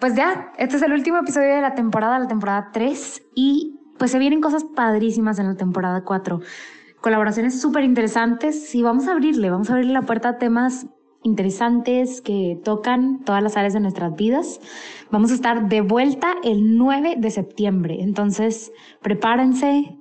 pues ya, este es el último episodio de la temporada, la temporada 3, y pues se vienen cosas padrísimas en la temporada 4. Colaboraciones súper interesantes y vamos a abrirle, vamos a abrirle la puerta a temas interesantes que tocan todas las áreas de nuestras vidas. Vamos a estar de vuelta el 9 de septiembre, entonces prepárense,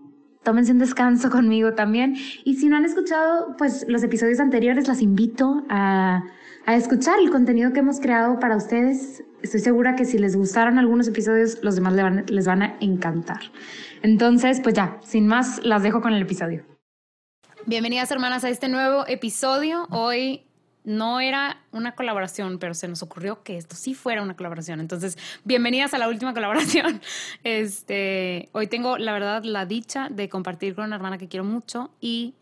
tómense un descanso conmigo también. Y si no han escuchado pues los episodios anteriores, las invito a, a escuchar el contenido que hemos creado para ustedes estoy segura que si les gustaron algunos episodios, los demás les van, a encantar. Entonces, pues ya, sin más, las dejo con el episodio. Bienvenidas hermanas a este nuevo episodio. Hoy no era una colaboración, pero se nos ocurrió que esto sí fuera una colaboración. Entonces, bienvenidas a la última colaboración. Este, hoy tengo, la verdad, la dicha de compartir con una hermana que quiero mucho y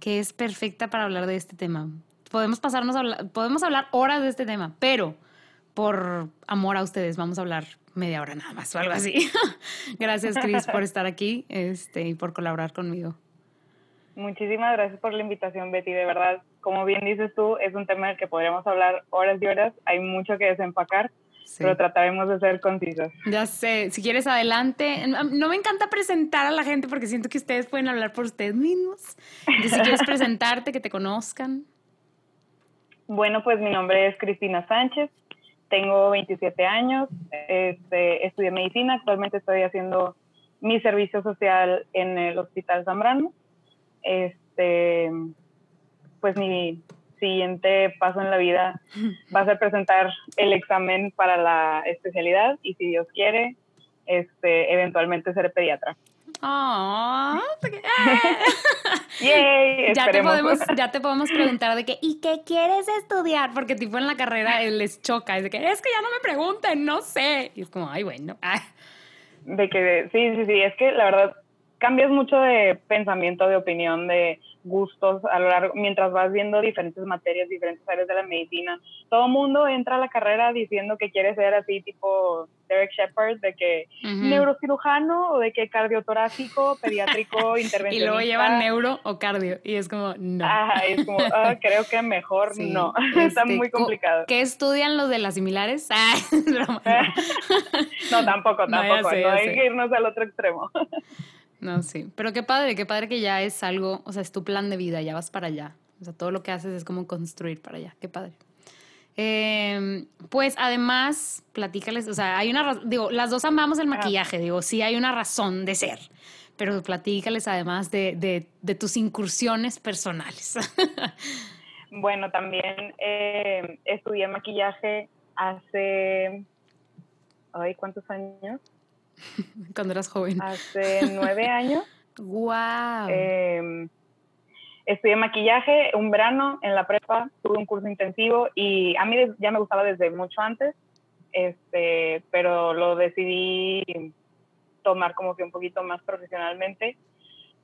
que es perfecta para hablar de este tema. Podemos pasarnos a podemos hablar horas de este tema, pero por amor a ustedes, vamos a hablar media hora nada más o algo así. gracias, Cris, por estar aquí este, y por colaborar conmigo. Muchísimas gracias por la invitación, Betty. De verdad, como bien dices tú, es un tema del que podríamos hablar horas y horas. Hay mucho que desempacar, pero trataremos de ser concisos. Ya sé, si quieres adelante. No me encanta presentar a la gente porque siento que ustedes pueden hablar por ustedes mismos. Entonces, si quieres presentarte, que te conozcan. Bueno, pues mi nombre es Cristina Sánchez tengo 27 años, este, estudié medicina, actualmente estoy haciendo mi servicio social en el Hospital Zambrano. Este, pues mi siguiente paso en la vida va a ser presentar el examen para la especialidad y si Dios quiere, este, eventualmente ser pediatra. Oh, ya, te podemos, ya te podemos preguntar de que, ¿y qué quieres estudiar? Porque tipo en la carrera les choca, es de que, es que ya no me pregunten, no sé. Y es como, ay, bueno. De que, sí, sí, sí, es que la verdad cambias mucho de pensamiento, de opinión, de gustos a lo largo, mientras vas viendo diferentes materias, diferentes áreas de la medicina. Todo mundo entra a la carrera diciendo que quiere ser así, tipo Derek Shepard, de que neurocirujano o de que cardiotorácico, pediátrico, intervencionista. Y luego llevan neuro o cardio, y es como, no. Ajá, es como, ah, creo que mejor no. Está este, muy complicado. ¿Qué estudian los de las similares? no, tampoco, tampoco. No, hay que irnos al otro extremo. No, sí. Pero qué padre, qué padre que ya es algo, o sea, es tu plan de vida, ya vas para allá. O sea, todo lo que haces es como construir para allá. Qué padre. Em, pues además, platícales, o sea, hay una, digo, las dos amamos el maquillaje, digo, sí hay una razón de ser, pero platícales además de, de, tus incursiones personales. bueno, también eh, estudié maquillaje hace, ay, ¿cuántos años? Cuando eras joven. Hace nueve años. ¡Wow! Eh, estudié maquillaje un verano en la prepa, tuve un curso intensivo y a mí ya me gustaba desde mucho antes, este, pero lo decidí tomar como que un poquito más profesionalmente.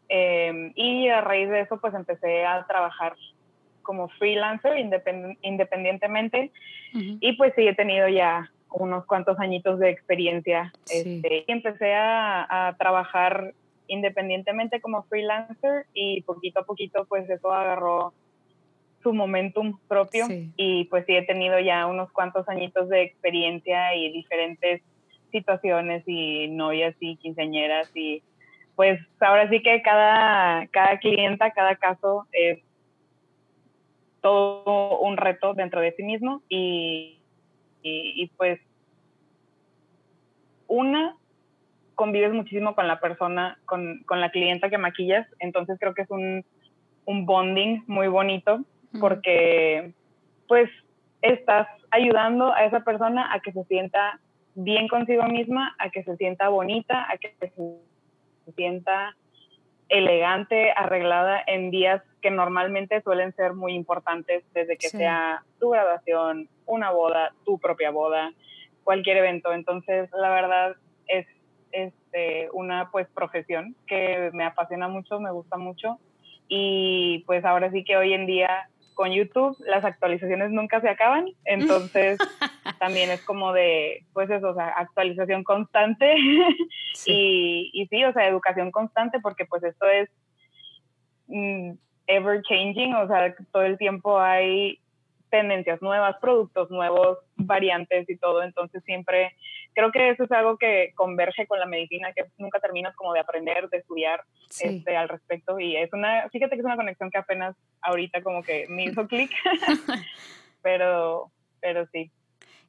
Em, y a raíz de eso, pues empecé a trabajar como freelancer independientemente y pues sí he tenido ya unos cuantos añitos de experiencia. Este, y empecé a, trabajar independientemente como freelancer y poquito a poquito pues eso agarró su momentum propio y pues sí he tenido ya unos cuantos añitos de experiencia y diferentes situaciones y novias y quinceañeras y pues ahora sí que cada, cada clienta, cada caso es todo un reto dentro de sí mismo y, y, pues una convives muchísimo con la persona, con, con, la clienta que maquillas, entonces creo que es un, un bonding muy bonito porque pues estás ayudando a esa persona a que se sienta bien consigo misma, a que se sienta bonita, a que se sienta elegante, arreglada en días que normalmente suelen ser muy importantes, desde que sea tu graduación, una boda, tu propia boda, cualquier evento. Entonces, la verdad es este, una pues profesión que me apasiona mucho, me gusta mucho y pues ahora sí que hoy en día con YouTube las actualizaciones nunca se acaban, entonces también es como de, pues eso, o sea, actualización constante. Y, y, sí, o sea, educación constante porque pues esto es mm, ever changing, o sea, todo el tiempo hay tendencias nuevas, productos nuevos, variantes y todo, entonces siempre creo que eso es algo que converge con la medicina, que nunca terminas como de aprender, de estudiar este, al respecto. Y es una, fíjate que es una conexión que apenas ahorita como que me hizo clic, pero, pero sí.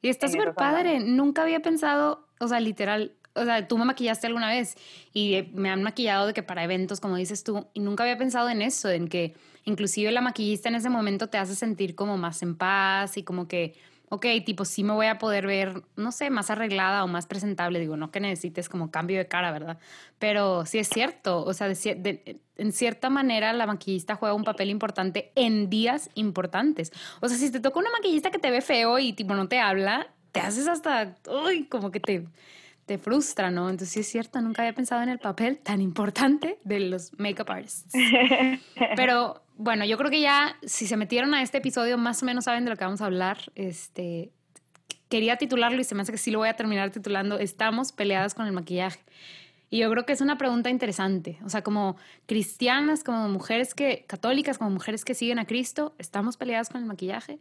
Y está súper padre, nunca había pensado, o sea, literal, o sea, tú me maquillaste alguna vez y me han maquillado de que para eventos, como dices tú, y nunca había pensado en eso, en que inclusive la maquillista en ese momento te hace sentir como más en paz y como que, ok, tipo, sí me voy a poder ver, no sé, más arreglada o más presentable. Digo, no que necesites como cambio de cara, ¿verdad? Pero sí es cierto, o sea, en cierta manera la maquillista juega un papel importante en días importantes. O sea, si te toca una maquillista que te ve feo y tipo no te habla, te haces hasta, uy, como que te te frustra, ¿no? Entonces sí es cierto, nunca había pensado en el papel tan importante de los makeup artists. Pero bueno, yo creo que ya si se metieron a este episodio más o menos saben de lo que vamos a hablar. Este, quería titularlo y se me hace que sí lo voy a terminar titulando Estamos peleadas con el maquillaje. Y yo creo que es una pregunta interesante. O sea, como cristianas, como mujeres que, católicas, como mujeres que siguen a Cristo, ¿estamos peleadas con el maquillaje?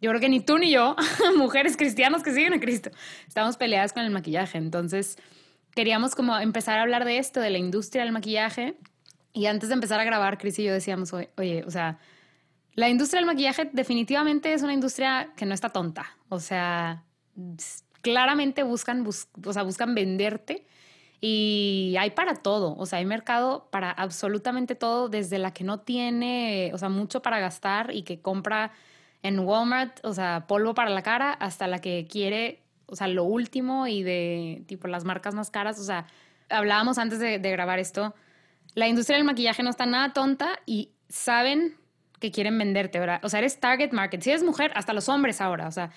Yo creo que ni tú ni yo, mujeres cristianas que siguen a Cristo, estamos peleadas con el maquillaje. Entonces, queríamos como empezar a hablar de esto, de la industria del maquillaje. Y antes de empezar a grabar, Cris y yo decíamos, oye, o sea, la industria del maquillaje definitivamente es una industria que no está tonta. O sea, claramente buscan, o sea, buscan venderte y hay para todo. O sea, hay mercado para absolutamente todo, desde la que no tiene, o sea, mucho para gastar y que compra en Walmart, o sea, polvo para la cara, hasta la que quiere, o sea, lo último y de tipo las marcas más caras. O sea, hablábamos antes de, grabar esto, la industria del maquillaje no está nada tonta y saben que quieren venderte, ¿verdad? O sea, eres target market. Si eres mujer, hasta los hombres ahora, o sea,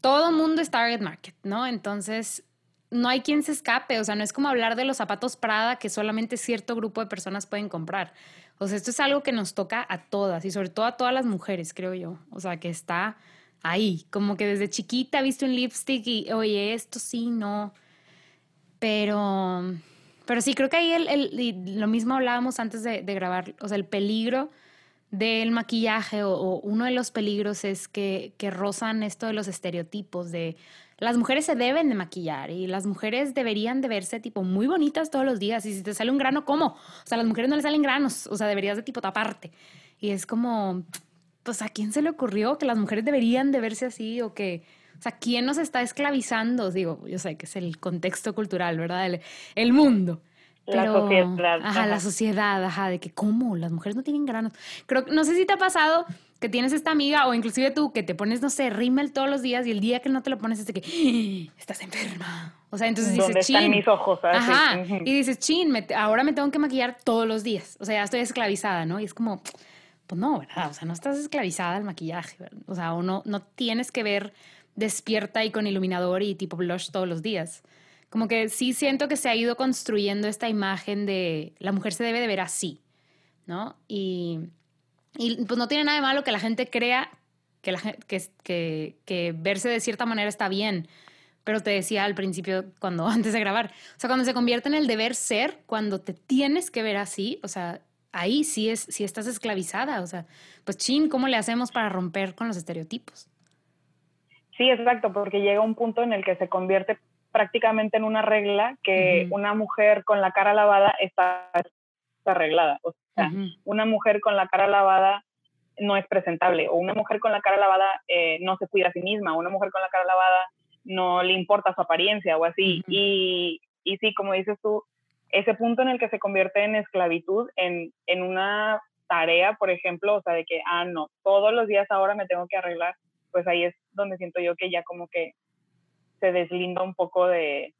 todo mundo es target market, ¿no? Entonces, no hay quien se escape, o sea, no es como hablar de los zapatos Prada que solamente cierto grupo de personas pueden comprar. O sea, esto es algo que nos toca a todas y sobre todo a todas las mujeres, creo yo. O sea, que está ahí, como que desde chiquita viste un lipstick y, oye, esto sí, no. Pero, pero sí, creo que ahí el, lo mismo hablábamos antes de, grabar, o sea, el peligro del maquillaje o, uno de los peligros es que, que rozan esto de los estereotipos de las mujeres se deben de maquillar y las mujeres deberían de verse tipo muy bonitas todos los días. Y si te sale un grano, ¿cómo? O sea, a las mujeres no les salen granos, o sea, deberías de tipo taparte. Y es como, pues, ¿a quién se le ocurrió que las mujeres deberían de verse así o que... O sea, ¿quién nos está esclavizando? Digo, yo sé que es el contexto cultural, ¿verdad? El, el mundo. la sociedad. Ajá, la sociedad, ajá, de que cómo las mujeres no tienen granos. Creo no sé si te ha pasado que tienes esta amiga o inclusive tú que te pones, no sé, rímel todos los días y el día que no te lo pones es de que ¡Ah! estás enferma. O sea, entonces dices, ¿Dónde están mis ojos? Ajá. Y dices, chin, ahora me tengo que maquillar todos los días. O sea, ya estoy esclavizada, ¿no? Y es como, pues no, ¿verdad? O sea, no estás esclavizada al maquillaje, ¿verdad? O sea, o no, no tienes que ver despierta y con iluminador y tipo blush todos los días. Como que sí siento que se ha ido construyendo esta imagen de la mujer se debe de ver así, ¿no? Y pues no tiene nada de malo que la gente crea que verse de cierta manera está bien. Pero te decía al principio, cuando antes de grabar, o sea, cuando se convierte en el deber ser, cuando te tienes que ver así, o sea, ahí sí, es, sí estás esclavizada. O sea, pues chin, ¿cómo le hacemos para romper con los estereotipos? Sí, exacto, porque llega un punto en el que se convierte prácticamente en una regla que una mujer con la cara lavada está, está arreglada. O sea, una mujer con la cara lavada no es presentable, o una mujer con la cara lavada eh, no se cuida a sí misma, o una mujer con la cara lavada no le importa su apariencia o así. y, Y sí, como dices tú, ese punto en el que se convierte en esclavitud, en, en una tarea, por ejemplo, o sea, de que, ah, no, todos los días ahora me tengo que arreglar, pues ahí es donde siento yo que ya como que se deslinda un poco de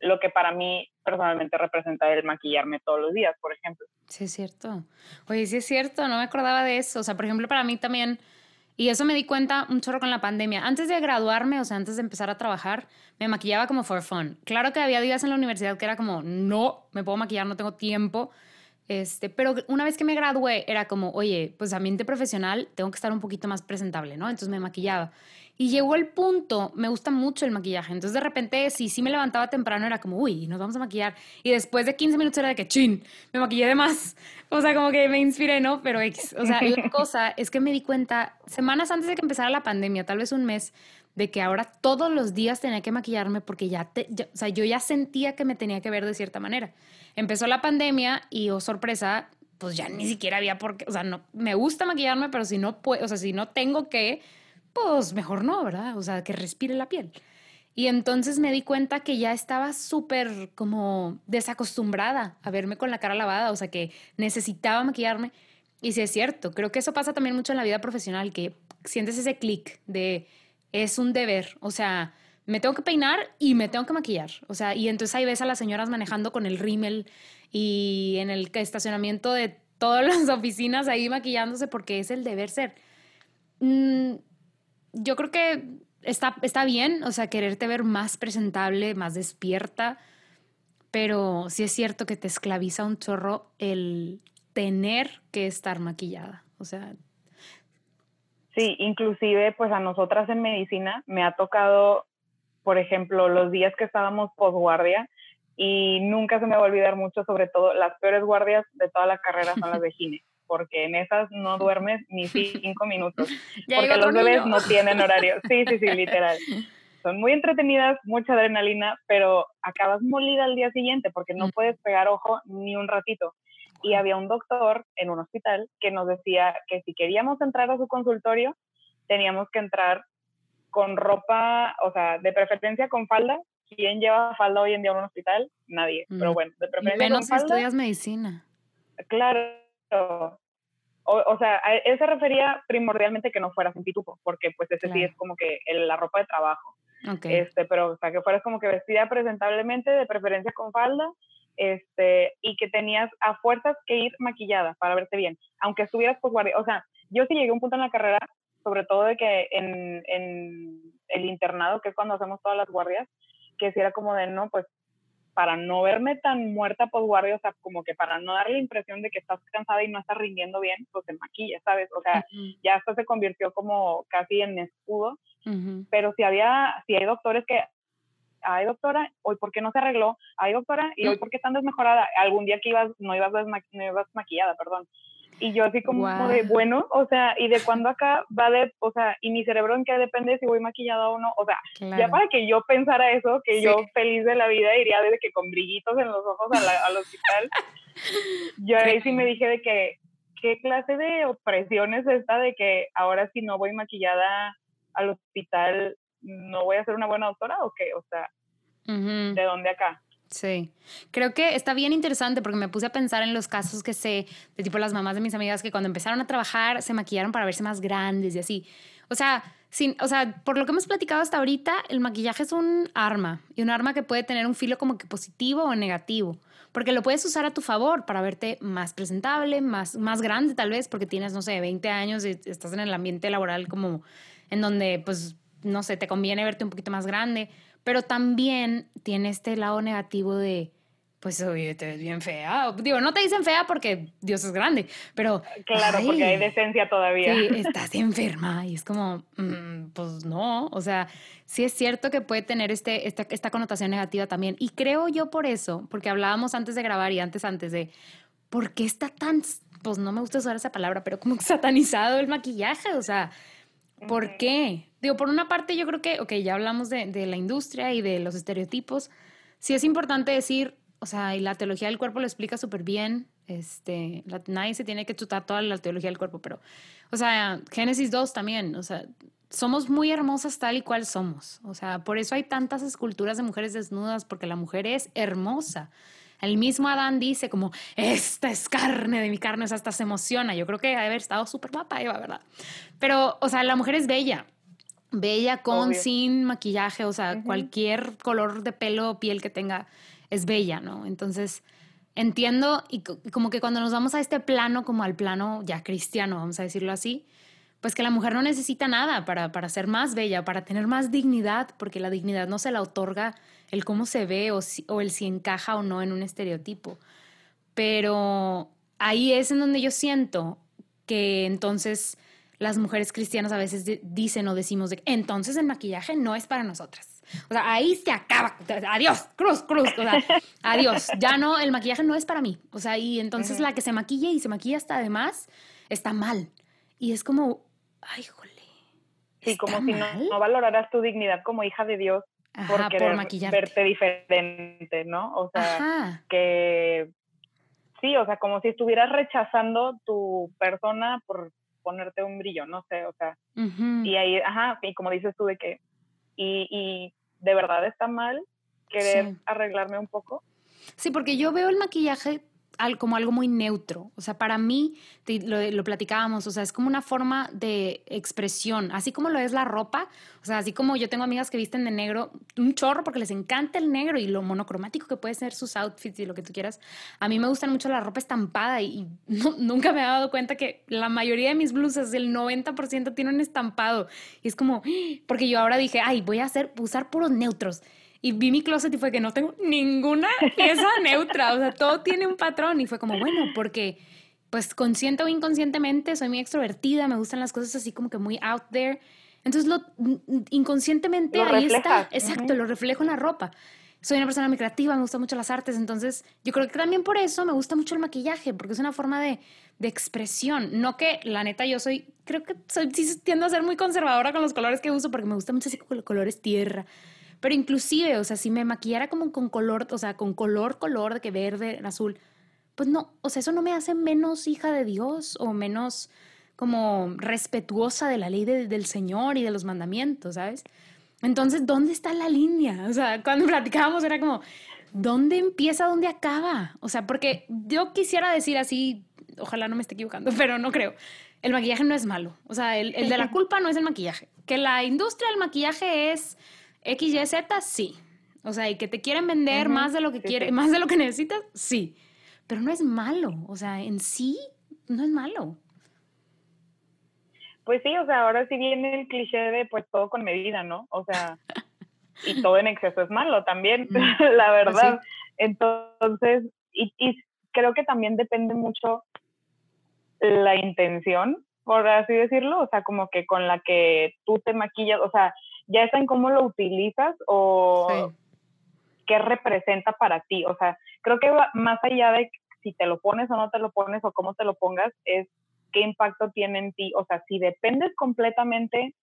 lo que para mí personalmente representa el maquillarme todos los días, por ejemplo. Sí, es cierto. Oye, sí es cierto, no me acordaba de eso. O sea, por ejemplo, para mí también, y eso me di cuenta un chorro con la pandemia. Antes de graduarme, o sea, antes de empezar a trabajar, me maquillaba como for fun. Claro que había días en la universidad que era como, no, me puedo maquillar, no tengo tiempo. Este, pero una vez que me gradué era como, oye, pues ambiente profesional, tengo que estar un poquito más presentable, ¿no? Entonces me maquillaba. Y llegó el punto, me gusta mucho el maquillaje, entonces de repente si sí me levantaba temprano era como, uy, nos vamos a maquillar. Y después de 15 minutos era de que, chin, me maquillé de más. O sea, como que me inspiré, ¿no? Pero, o sea, la cosa es que me di cuenta semanas antes de que empezara la pandemia, tal vez un mes, de que ahora todos los días tenía que maquillarme porque ya, te, o sea, yo ya sentía que me tenía que ver de cierta manera. Empezó la pandemia y, oh sorpresa, pues ya ni siquiera había por qué, o sea, no, me gusta maquillarme, pero si no puedo, o sea, si no tengo que, pues mejor no, ¿verdad? O sea, que respire la piel. Y entonces me di cuenta que ya estaba súper como desacostumbrada a verme con la cara lavada, o sea, que necesitaba maquillarme. Y sí es cierto, creo que eso pasa también mucho en la vida profesional, que sientes ese clic de es un deber, o sea, me tengo que peinar y me tengo que maquillar. O sea, y entonces ahí ves a las señoras manejando con el rímel y en el estacionamiento de todas las oficinas ahí maquillándose porque es el deber ser. Mm, yo creo que está, está bien, o sea, quererte ver más presentable, más despierta, pero sí es cierto que te esclaviza un chorro el tener que estar maquillada. O sea, Sí, inclusive pues a nosotras en medicina me ha tocado, por ejemplo, los días que estábamos posguardia y nunca se me va a olvidar mucho, sobre todo las peores guardias de toda la carrera son las de gine, porque en esas no duermes ni cinco minutos, porque los bebés no tienen horario. Sí, sí, sí, literal. Son muy entretenidas, mucha adrenalina, pero acabas molida al día siguiente porque no puedes pegar ojo ni un ratito y había un doctor en un hospital que nos decía que si queríamos entrar a su consultorio, teníamos que entrar con ropa, o sea, de preferencia con falda. ¿Quién lleva falda hoy en día en un hospital? Nadie. Pero mm. bueno, de preferencia Menos con falda. estudias medicina. Claro. O, o, sea, él se refería primordialmente que no fueras un pitufo, porque pues ese sí es como que la ropa de trabajo. Okay. Este, pero o sea, que fueras como que vestida presentablemente, de preferencia con falda, este, y que tenías a fuerzas que ir maquillada para verte bien, aunque estuvieras guardia. O sea, yo sí llegué a un punto en la carrera, sobre todo de que en, en el internado, que es cuando hacemos todas las guardias, que si era como de, no, pues para no verme tan muerta por guardia, o sea, como que para no dar la impresión de que estás cansada y no estás rindiendo bien, pues te maquilla, ¿sabes? O sea, ya esto se convirtió como casi en escudo, pero si había, si hay doctores que ay doctora, hoy por qué no se arregló, ay doctora, y hoy por qué están desmejorada, algún día que ibas, no ibas, no ibas maquillada, perdón. Y yo así como, de, bueno, o sea, ¿y de cuándo acá va de, o sea, y mi cerebro en qué depende si voy maquillada o no? O sea, ya para que yo pensara eso, que yo feliz de la vida iría desde que con brillitos en los ojos al hospital, yo ahí sí me dije de que, ¿qué clase de opresión es esta de que ahora si no voy maquillada al hospital no voy a ser una buena doctora o qué? O sea, ¿de dónde acá? Sí, creo que está bien interesante porque me puse a pensar en los casos que sé, de tipo las mamás de mis amigas que cuando empezaron a trabajar se maquillaron para verse más grandes y así. O sea, sin, o sea, por lo que hemos platicado hasta ahorita, el maquillaje es un arma y un arma que puede tener un filo como que positivo o negativo, porque lo puedes usar a tu favor para verte más presentable, más, más grande tal vez, porque tienes, no sé, 20 años y estás en el ambiente laboral como en donde pues no sé, te conviene verte un poquito más grande, pero también tiene este lado negativo de, pues oye, te ves bien fea. Digo, no te dicen fea porque Dios es grande, pero... Claro, porque hay decencia todavía. Sí, estás enferma y es como, mm, pues no, o sea, sí es cierto que puede tener este, esta, esta connotación negativa también. Y creo yo por eso, porque hablábamos antes de grabar y antes, antes de, ¿por qué está tan, pues no me gusta usar esa palabra, pero como satanizado el maquillaje? O sea, ¿por qué? Digo, por una parte yo creo que, ok, ya hablamos de, de la industria y de los estereotipos. Sí es importante decir, o sea, y la teología del cuerpo lo explica súper bien. Este, nadie se tiene que chutar toda la teología del cuerpo, pero, o sea, Génesis 2 también, o sea, somos muy hermosas tal y cual somos. O sea, por eso hay tantas esculturas de mujeres desnudas, porque la mujer es hermosa. El mismo Adán dice como, esta es carne de mi carne, o sea, hasta se emociona. Yo creo que debe haber estado súper guapa Eva, ¿verdad? Pero, o sea, la mujer es bella. Bella con, sin maquillaje, o sea, cualquier color de pelo o piel que tenga es bella, ¿no? Entonces, entiendo y como que cuando nos vamos a este plano, como al plano ya cristiano, vamos a decirlo así, pues que la mujer no necesita nada para, para ser más bella, para tener más dignidad, porque la dignidad no se la otorga el cómo se ve o, o el si encaja o no en un estereotipo. Pero ahí es en donde yo siento que entonces las mujeres cristianas a veces dicen o decimos de entonces el maquillaje no es para nosotras. O sea, ahí se acaba. Adiós, cruz, cruz. O sea, adiós. Ya no, el maquillaje no es para mí. O sea, y entonces la que se maquille y se maquilla hasta además está mal. Y es como, ay, jole. Sí, como si no, no, valoraras tu dignidad como hija de Dios por querer verte diferente, ¿no? O sea, que sí, o sea, como si estuvieras rechazando tu persona por ponerte un brillo, no sé, o sea, y ahí, ajá, y como dices tú de que, y, y de verdad está mal querer arreglarme un poco. Sí, porque yo veo el maquillaje como algo muy neutro. O sea, para mí, lo, platicábamos, o sea, es como una forma de expresión, así como lo es la ropa. O sea, así como yo tengo amigas que visten de negro, un chorro porque les encanta el negro y lo monocromático que puede ser sus outfits y lo que tú quieras. A mí me gusta mucho la ropa estampada y, nunca me he dado cuenta que la mayoría de mis blusas, el 90% tienen estampado. Y es como, porque yo ahora dije, ay, voy a hacer, usar puros neutros. Y vi mi closet y fue que no tengo ninguna pieza neutra, o sea, todo tiene un patrón y fue como, bueno, porque pues consciente o inconscientemente soy muy extrovertida, me gustan las cosas así como que muy out there. Entonces, lo, inconscientemente ahí está, exacto, lo reflejo en la ropa. Soy una persona muy creativa, me gustan mucho las artes, entonces yo creo que también por eso me gusta mucho el maquillaje, porque es una forma de, de expresión. No que la neta yo soy, creo que soy, sí tiendo a ser muy conservadora con los colores que uso, porque me gusta mucho así colores tierra pero inclusive, o sea, si me maquillara como con color, o sea, con color, color, de que verde, azul, pues no, o sea, eso no me hace menos hija de Dios o menos como respetuosa de la ley del Señor y de los mandamientos, ¿sabes? Entonces, ¿dónde está la línea? O sea, cuando platicábamos era como, ¿dónde empieza, dónde acaba? O sea, porque yo quisiera decir así, ojalá no me esté equivocando, pero no creo. El maquillaje no es malo. O sea, el, el de la culpa no es el maquillaje. Que la industria del maquillaje es X, Y, Z, sí. O sea, y que te quieren vender más de lo que quiere, más de lo que necesitas, sí. Pero no es malo. O sea, en sí no es malo. Pues sí, o sea, ahora sí viene el cliché de pues todo con medida, ¿no? O sea, y todo en exceso es malo también, mm. la pues verdad. Entonces, y, y creo que también depende mucho la intención, por así decirlo, o sea, como que con la que tú te maquillas, o sea, ya está en cómo lo utilizas o qué representa para ti. O sea, creo que más allá de si te lo pones o no te lo pones o cómo te lo pongas, es qué impacto tiene en ti. O sea, si dependes completamente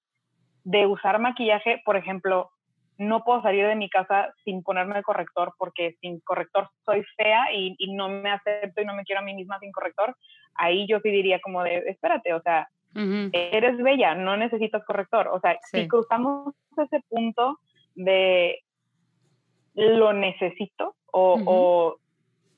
de usar maquillaje, por ejemplo, no puedo salir de mi casa sin ponerme el corrector porque sin corrector soy fea y, y, no me acepto y no me quiero a mí misma sin corrector, ahí yo sí diría como de, espérate, o sea, Eres bella, no necesitas corrector. O sea, si cruzamos ese punto de lo necesito o,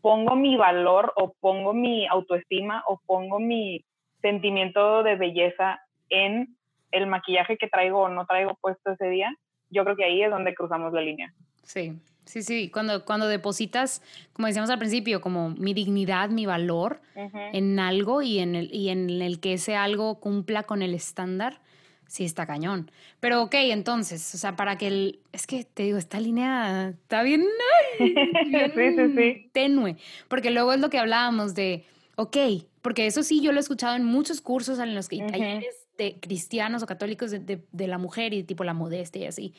pongo mi valor o pongo mi autoestima o pongo mi sentimiento de belleza en el maquillaje que traigo o no traigo puesto ese día, yo creo que ahí es donde cruzamos la línea. Sí, Sí, sí, cuando, cuando depositas, como decíamos al principio, como mi dignidad, mi valor en algo y en, el, y en el que ese algo cumpla con el estándar, sí está cañón. Pero ok, entonces, o sea, para que el... Es que te digo, esta línea está bien, tenue, porque luego es lo que hablábamos de, ok, porque eso sí yo lo he escuchado en muchos cursos en los que talleres de cristianos o católicos de, de, de la mujer y tipo la modestia y así,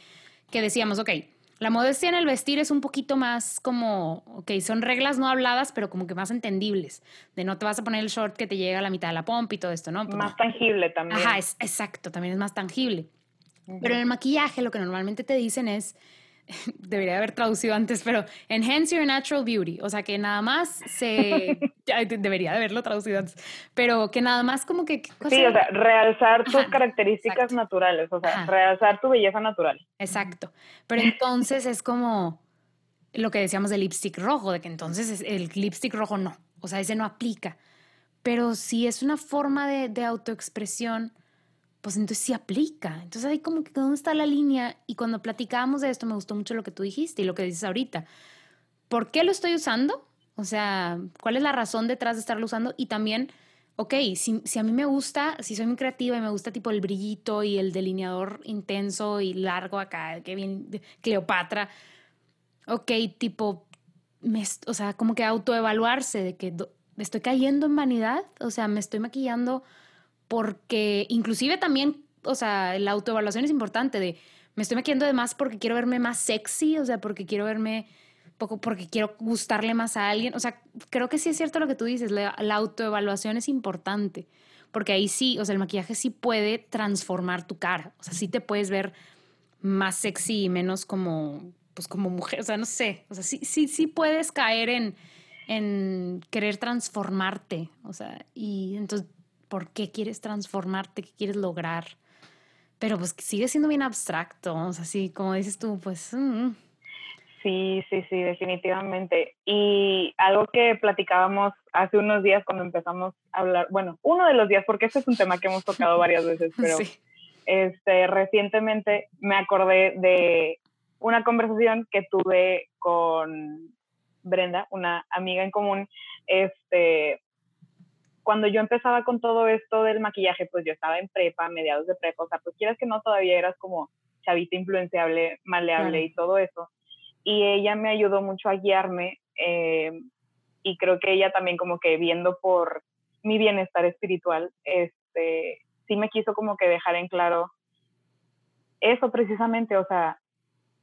que decíamos, ok, la modestia en el vestir es un poquito más como, ok, son reglas no habladas, pero como que más entendibles. De no te vas a poner el short que te llega a la mitad de la pompa y todo esto, ¿no? Pues más tangible también. Ajá, es, exacto, también es más tangible. Pero en el maquillaje lo que normalmente te dicen es debería haber traducido antes, pero enhance your natural beauty, o sea, que nada más se, debería haberlo traducido antes, pero que nada más como que... Sí, o sea, realzar tus características naturales, o sea, realzar tu belleza natural. Exacto, pero entonces es como lo que decíamos del lipstick rojo, de que entonces el lipstick rojo no, o sea, ese no aplica, pero si es una forma de, de autoexpresión, pues entonces sí aplica. Entonces ahí como que dónde está la línea y cuando platicábamos de esto me gustó mucho lo que tú dijiste y lo que dices ahorita. ¿Por qué lo estoy usando? O sea, ¿cuál es la razón detrás de estarlo usando? Y también, ok, si, si a mí me gusta, si soy muy creativa y me gusta tipo el brillito y el delineador intenso y largo acá, que bien, Cleopatra, ok, tipo, me, o sea, como que autoevaluarse de que estoy cayendo en vanidad, o sea, me estoy maquillando porque inclusive también, o sea, la autoevaluación es importante de, me estoy maquillando de más porque quiero verme más sexy, o sea, porque quiero verme poco porque quiero gustarle más a alguien. O sea, creo que sí es cierto lo que tú dices, la, autoevaluación es importante, porque ahí sí, o sea, el maquillaje sí puede transformar tu cara, o sea, sí te puedes ver más sexy y menos como, pues como mujer, o sea, no sé, o sea, sí, sí, sí puedes caer en, en querer transformarte, o sea, y entonces por qué quieres transformarte, qué quieres lograr. Pero pues sigue siendo bien abstracto, o sea, así como dices tú, pues... Mm. Sí, sí, sí, definitivamente. Y algo que platicábamos hace unos días cuando empezamos a hablar, bueno, uno de los días, porque este es un tema que hemos tocado varias veces, pero este, recientemente me acordé de una conversación que tuve con Brenda, una amiga en común, este, cuando yo empezaba con todo esto del maquillaje, pues yo estaba en prepa, mediados de prepa, o sea, pues quieras que no, todavía eras como chavita influenciable, maleable y todo eso. Y ella me ayudó mucho a guiarme eh, y creo que ella también como que viendo por mi bienestar espiritual, este, sí me quiso como que dejar en claro eso precisamente, o sea,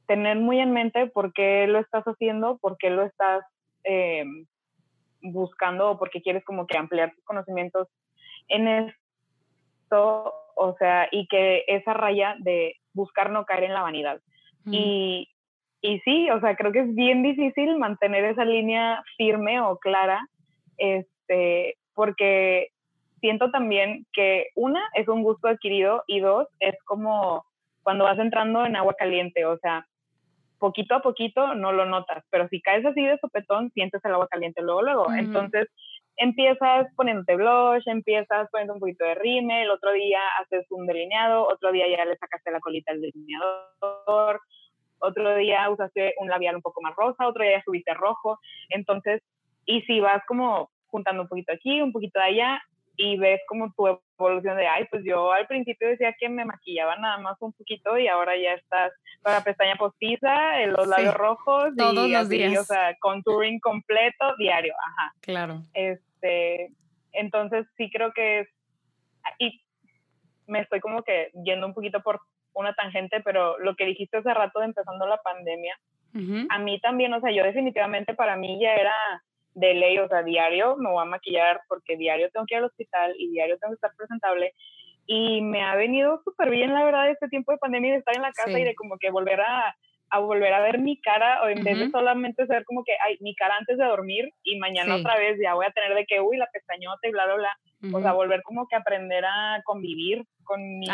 tener muy en mente por qué lo estás haciendo, por qué lo estás eh, buscando o porque quieres como que ampliar tus conocimientos en esto, o sea, y que esa raya de buscar no caer en la vanidad. Y, y sí, o sea, creo que es bien difícil mantener esa línea firme o clara, este, porque siento también que una es un gusto adquirido y dos es como cuando vas entrando en agua caliente, o sea, poquito a poquito no lo notas, pero si caes así de sopetón, sientes el agua caliente luego, luego. Entonces, empiezas poniéndote blush, empiezas poniendo un poquito de rime, el otro día haces un delineado, otro día ya le sacaste la colita al delineador, otro día usaste un labial un poco más rosa, otro día subiste rojo. Entonces, y si vas como juntando un poquito aquí, un poquito de allá, y ves como tu evolución de, ay, pues yo al principio decía que me maquillaba nada más un poquito y ahora ya estás para pestaña postiza, en los labios rojos todos los días. o sea, contouring completo diario, ajá. Claro. Este, entonces sí creo que es y me estoy como que yendo un poquito por una tangente, pero lo que dijiste hace rato de empezando la pandemia, a mí también, o sea, yo definitivamente para mí ya era de ley, o sea, diario me voy a maquillar porque diario tengo que ir al hospital y diario tengo que estar presentable. Y me ha venido súper bien, la verdad, este tiempo de pandemia de estar en la casa y de como que volver a, a, volver a ver mi cara, o en vez de solamente ser como que, ay, mi cara antes de dormir y mañana otra vez ya voy a tener de que, uy, la pestañota y bla, bla, bla. O sea, volver como que aprender a convivir con mi,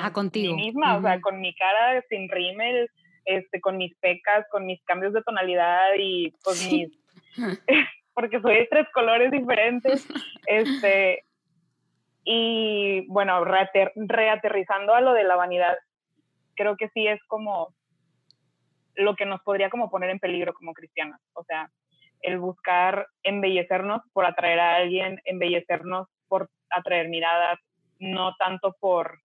misma, o sea, con mi cara sin rímel, este, con mis pecas, con mis cambios de tonalidad y con mis porque soy de tres colores diferentes. este, y bueno, reaterrizando a lo de la vanidad, creo que sí es como lo que nos podría como poner en peligro como cristianos. O sea, el buscar embellecernos por atraer a alguien, embellecernos por atraer miradas, no tanto por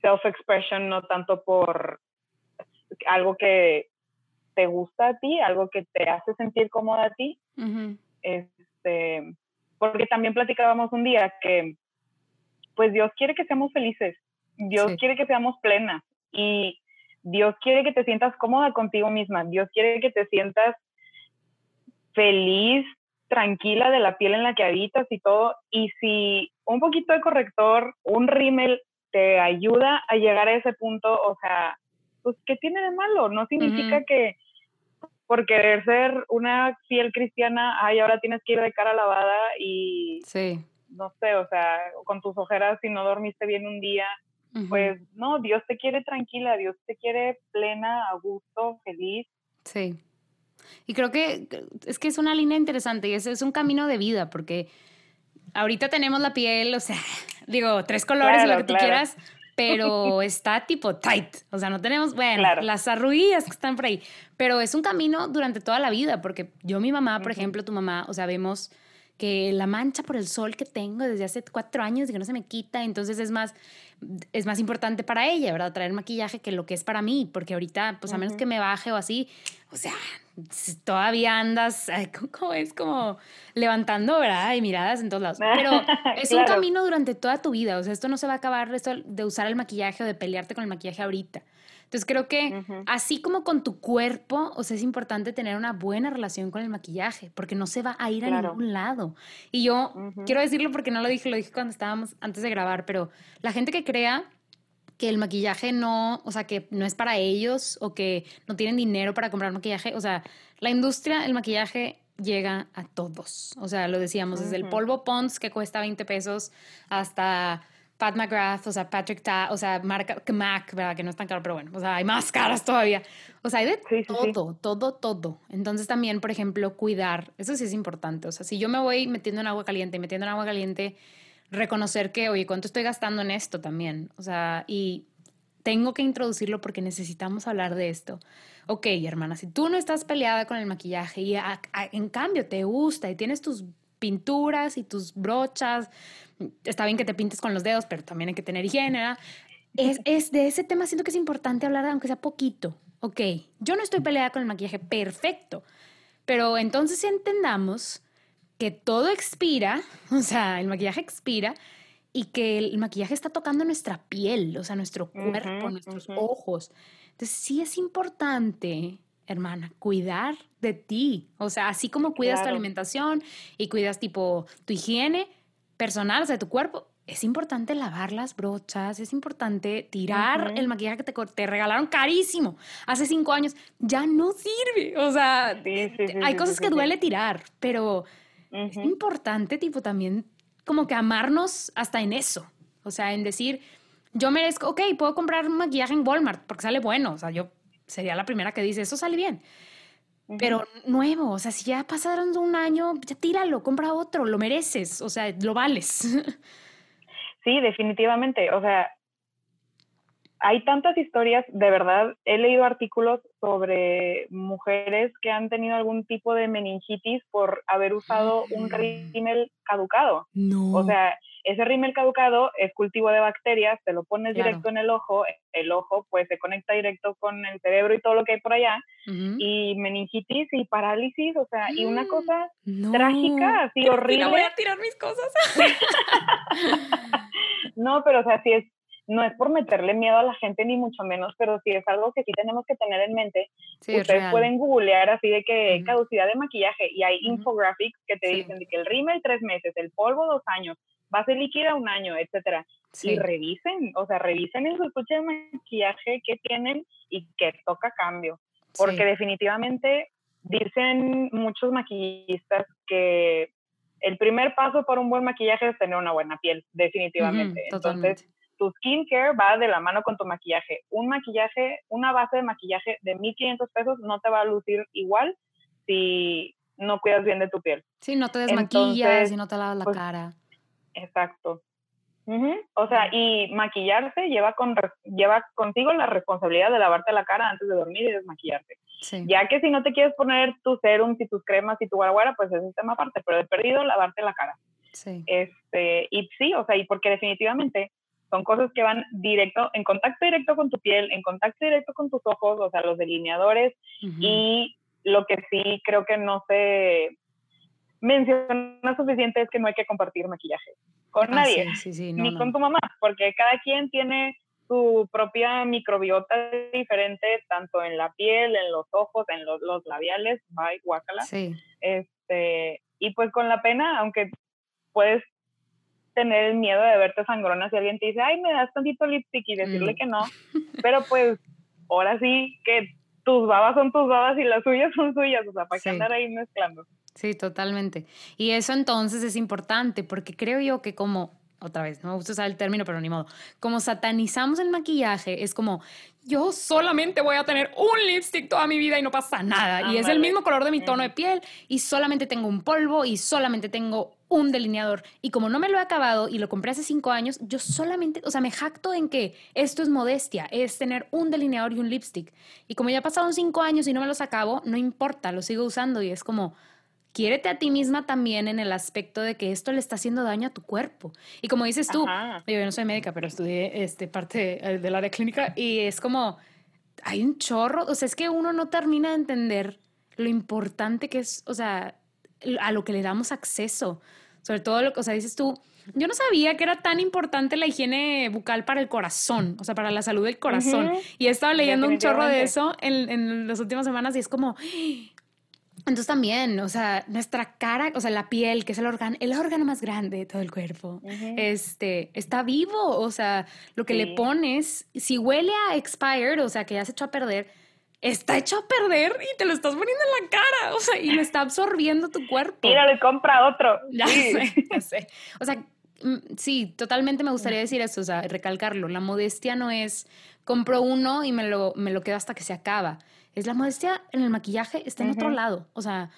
self-expression, no tanto por algo que te gusta a ti, algo que te hace sentir cómoda a ti. Este, porque también platicábamos un día que, pues Dios quiere que seamos felices, Dios quiere que seamos plenas y Dios quiere que te sientas cómoda contigo misma, Dios quiere que te sientas feliz, tranquila de la piel en la que habitas y todo. Y si un poquito de corrector, un rímel te ayuda a llegar a ese punto, o sea, pues, ¿qué tiene de malo? No significa que por querer ser una fiel cristiana, ay, ahora tienes que ir de cara lavada y, sí. no sé, o sea, con tus ojeras si no dormiste bien un día, pues no, Dios te quiere tranquila, Dios te quiere plena, a gusto, feliz. Sí. Y creo que es que es una línea interesante y es, es un camino de vida, porque ahorita tenemos la piel, o sea, digo, tres colores, lo que tú quieras, pero está tipo tight. O sea, no tenemos, bueno, las arruguillas que están por ahí. Pero es un camino durante toda la vida, porque yo, mi mamá, por ejemplo, tu mamá, o sea, vemos que la mancha por el sol que tengo desde hace cuatro años y que no se me quita, entonces es más, es más importante para ella, ¿verdad? Traer maquillaje que lo que es para mí, porque ahorita, pues a menos que me baje o así, o sea, todavía andas, ¿cómo es? Como levantando, ¿verdad? Y miradas en todos lados. Pero es un camino durante toda tu vida, o sea, esto no se va a acabar esto de usar el maquillaje o de pelearte con el maquillaje ahorita. Entonces creo que así como con tu cuerpo, o sea, es importante tener una buena relación con el maquillaje, porque no se va a ir a ningún lado. Y yo quiero decirlo porque no lo dije, lo dije cuando estábamos antes de grabar, pero la gente que crea que el maquillaje no, o sea, que no es para ellos o que no tienen dinero para comprar maquillaje, o sea, la industria del maquillaje llega a todos. O sea, lo decíamos, desde el polvo Pond's que cuesta 20 pesos hasta Pat McGrath, o sea, Patrick Ta, o sea, marca Mac, ¿verdad? Que no es tan caro, pero bueno, o sea, hay más caras todavía. O sea, hay de todo, todo, todo. Entonces también, por ejemplo, cuidar, eso sí es importante. O sea, si yo me voy metiendo en agua caliente, metiendo en agua caliente, reconocer que, oye, ¿cuánto estoy gastando en esto también? O sea, y tengo que introducirlo porque necesitamos hablar de esto. Ok, hermana, si tú no estás peleada con el maquillaje y en cambio te gusta y tienes tus pinturas y tus brochas, está bien que te pintes con los dedos, pero también hay que tener higiene. Es, es de ese tema siento que es importante hablar, aunque sea poquito. Ok, yo no estoy peleada con el maquillaje, perfecto. Pero entonces entendamos que todo expira, o sea, el maquillaje expira y que el maquillaje está tocando nuestra piel, o sea, nuestro cuerpo, nuestros ojos. Entonces, sí es importante, hermana, cuidar de ti. O sea, así como cuidas tu alimentación y cuidas tipo tu higiene personal, o sea, tu cuerpo, es importante lavar las brochas, es importante tirar el maquillaje que te, te, regalaron carísimo hace cinco años. Ya no sirve. O sea, hay cosas que duele tirar, pero es importante, tipo, también como que amarnos hasta en eso. O sea, en decir, yo merezco, ok, puedo comprar un maquillaje en Walmart porque sale bueno. O sea, yo sería la primera que dice, eso sale bien. Pero nuevo, o sea, si ya pasaron un año, ya tíralo, compra otro, lo mereces, o sea, lo vales. Sí, definitivamente. O sea, hay tantas historias, de verdad, he leído artículos sobre mujeres que han tenido algún tipo de meningitis por haber usado un rímel caducado. No. O sea, ese rímel caducado es cultivo de bacterias, te lo pones directo en el ojo, el ojo pues se conecta directo con el cerebro y todo lo que hay por allá, y meningitis y parálisis, o sea, y una cosa trágica, así horrible. voy a tirar mis cosas. no, pero o sea, sí es no es por meterle miedo a la gente ni mucho menos, pero sí es algo que sí tenemos que tener en mente. Ustedes pueden googlear así de que caducidad de maquillaje y hay infographics que te dicen de que el rímel tres meses, el polvo dos años, base líquida un año, etcétera. Y revisen, o sea, revisen en su estuche de maquillaje qué tienen y qué toca cambio. Porque definitivamente dicen muchos maquillistas que el primer paso para un buen maquillaje es tener una buena piel, definitivamente. Entonces, tu skincare va de la mano con tu maquillaje. Un maquillaje, una base de maquillaje de 1500 pesos no te va a lucir igual si no cuidas bien de tu piel. Sí, no te desmaquillas y no te lavas la pues, cara. Exacto. O sea, y maquillarse lleva, con, lleva contigo la responsabilidad de lavarte la cara antes de dormir y desmaquillarte. Ya que si no te quieres poner tu serum y tus cremas y tu guaraguara, pues es un tema aparte, pero de perdido, lavarte la cara. Sí. Este, y sí, o sea, y porque definitivamente son cosas que van directo, en contacto directo con tu piel, en contacto directo con tus ojos, o sea, los delineadores. Y lo que sí creo que no se menciona suficiente es que no hay que compartir maquillaje con ah, nadie, ni con tu mamá, porque cada quien tiene su propia microbiota diferente, tanto en la piel, en los ojos, en los, labiales, bye, guacala. Este, y pues con la pena, aunque puedes tener el miedo de verte sangrona si alguien te dice, ay, me das tantito lipstick y decirle mm. que no. Pero pues ahora sí que tus babas son tus babas y las suyas son suyas, o sea, para qué andar ahí mezclando. Sí, totalmente. Y eso entonces es importante porque creo yo que como otra vez, no me gusta usar el término, pero ni modo. Como satanizamos el maquillaje, es como, yo solamente voy a tener un lipstick toda mi vida y no pasa nada. y es el mismo color de mi tono de piel y solamente tengo un polvo y solamente tengo un delineador. Y como no me lo he acabado y lo compré hace cinco años, yo solamente, o sea, me jacto en que esto es modestia, es tener un delineador y un lipstick. Y como ya pasaron cinco años y no me los acabo, no importa, lo sigo usando y es como quiérete a ti misma también en el aspecto de que esto le está haciendo daño a tu cuerpo. Y como dices tú, yo no soy médica, pero estudié este, parte eh, del área clínica y es como, hay un chorro, o sea, es que uno no termina de entender lo importante que es, o sea, a lo que le damos acceso. Sobre todo, lo, o sea, dices tú, yo no sabía que era tan importante la higiene bucal para el corazón, o sea, para la salud del corazón. Y he estado leyendo un chorro de eso en, en las últimas semanas y es como, entonces también, o sea, nuestra cara, o sea, la piel, que es el órgano, el órgano más grande de todo el cuerpo, este, está vivo, o sea, lo que le pones, si huele a expired, o sea, que ya se echó a perder, está hecho a perder y te lo estás poniendo en la cara, o sea, y lo está absorbiendo tu cuerpo. Mira, le compra otro. Ya sé, ya sé. O sea, mm, sí, totalmente me gustaría decir eso, o sea, recalcarlo. La modestia no es compro uno y me lo, me lo quedo hasta que se acaba es la modestia en el maquillaje, está en otro lado. O sea,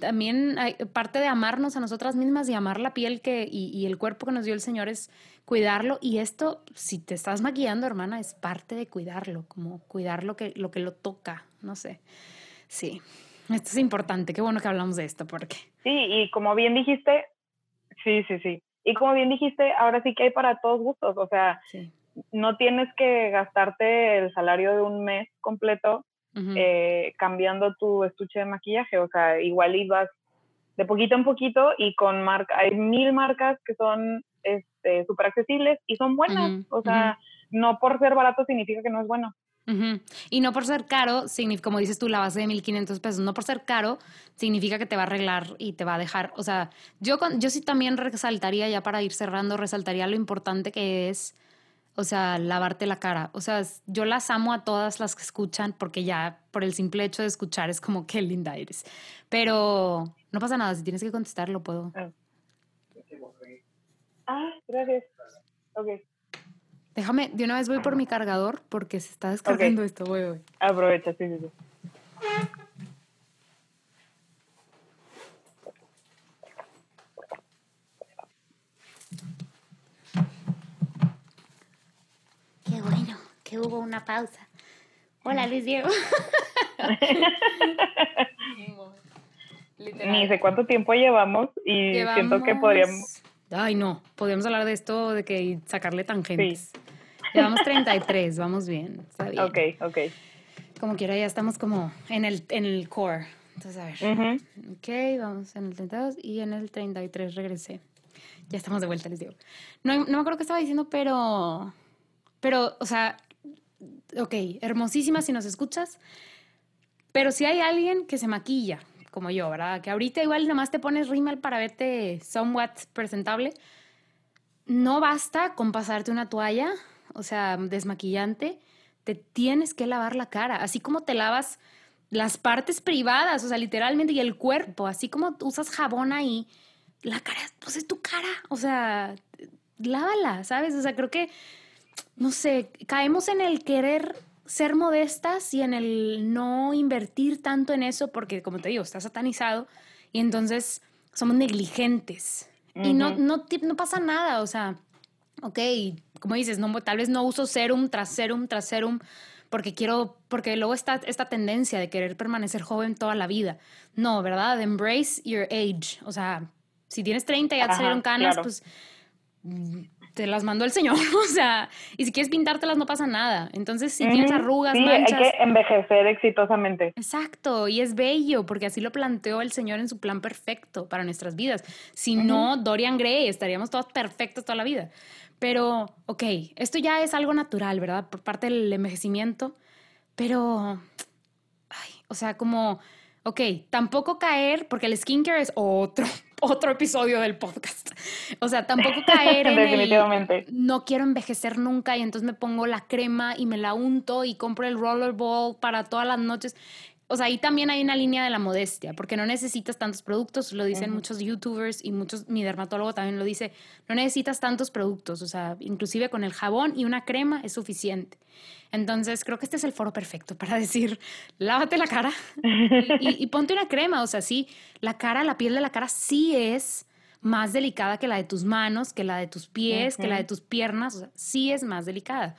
también hay parte de amarnos a nosotras mismas y amar la piel que, y, el cuerpo que nos dio el Señor es cuidarlo. Y esto, si te estás maquillando, hermana, es parte de cuidarlo, como cuidar lo que lo, que lo toca, no sé. Sí, esto es importante. Qué bueno que hablamos de esto, porque... Sí, y como bien dijiste, sí, sí, sí. Y como bien dijiste, ahora sí que hay para todos gustos. O sea, no tienes que gastarte el salario de un mes completo eh, cambiando tu estuche de maquillaje. O sea, igual ibas de poquito en poquito y con marca, hay mil marcas que son este, súper accesibles y son buenas. o sea, no por ser barato significa que no es bueno. Y no por ser caro, como dices tú, la base de 1500 pesos, no por ser caro, significa que te va a arreglar y te va a dejar. O sea, yo, yo sí también resaltaría, ya para ir cerrando, resaltaría lo importante que es o sea, lavarte la cara. O sea, yo las amo a todas las que escuchan porque ya por el simple hecho de escuchar es como qué linda eres. Pero no pasa nada, si tienes que contestar lo puedo. Ah, ah gracias. Ok. Déjame, de una vez voy por mi cargador porque se está descargando esto. Voy, voy. Aprovecha, sí, sí, sí. Que hubo una pausa. Hola, Luis Diego. Ni sé cuánto tiempo llevamos y siento que podríamos... Ay, no, podríamos hablar de esto, de que sacarle tangentes. Sí. Llevamos 33, vamos bien, está bien. Ok, ok. Como quiera, ya estamos como en el, en el core. Entonces, a ver. Ok, vamos en el 32 y en el 33 regresé. Ya estamos de vuelta, les digo. No, no me acuerdo qué estaba diciendo, pero... Pero, o sea, ok, hermosísima si nos escuchas, pero si hay alguien que se maquilla, como yo, ¿verdad? Que ahorita igual nomás te pones rímel para verte somewhat presentable, no basta con pasarte una toalla, o sea, desmaquillante, te tienes que lavar la cara, así como te lavas las partes privadas, o sea, literalmente, y el cuerpo, así como usas jabón ahí, la cara, pues es tu cara, o sea, lávala, ¿sabes? O sea, creo que no sé, caemos en el querer ser modestas y en el no invertir tanto en eso porque, como te digo, está satanizado y entonces somos negligentes. Y no, no, no pasa nada, o sea, ok, como dices, no, tal vez no uso serum tras serum tras serum porque quiero, porque luego está esta tendencia de querer permanecer joven toda la vida. No, ¿verdad? Embrace your age. O sea, si tienes 30 y ya te salieron canas, pues te las mandó el Señor, o sea, y si quieres pintártelas no pasa nada. Entonces, si tienes arrugas, sí, hay que envejecer exitosamente. Exacto, y es bello, porque así lo planteó el Señor en su plan perfecto para nuestras vidas. Si no, Dorian Gray, estaríamos todos perfectos toda la vida. Pero, ok, esto ya es algo natural, ¿verdad? Por parte del envejecimiento, pero, ay, o sea, como, ok, tampoco caer, porque el skincare es otro otro episodio del podcast. O sea, tampoco caer en Definitivamente. no quiero envejecer nunca y entonces me pongo la crema y me la unto y compro el rollerball para todas las noches. O sea, ahí también hay una línea de la modestia, porque no necesitas tantos productos, lo dicen muchos youtubers y muchos, mi dermatólogo también lo dice, no necesitas tantos productos, o sea, inclusive con el jabón y una crema es suficiente. Entonces, creo que este es el foro perfecto para decir, lávate la cara y, ponte una crema, o sea, sí, la cara, la piel de la cara sí es más delicada que la de tus manos, que la de tus pies, que la de tus piernas, o sea, sí es más delicada.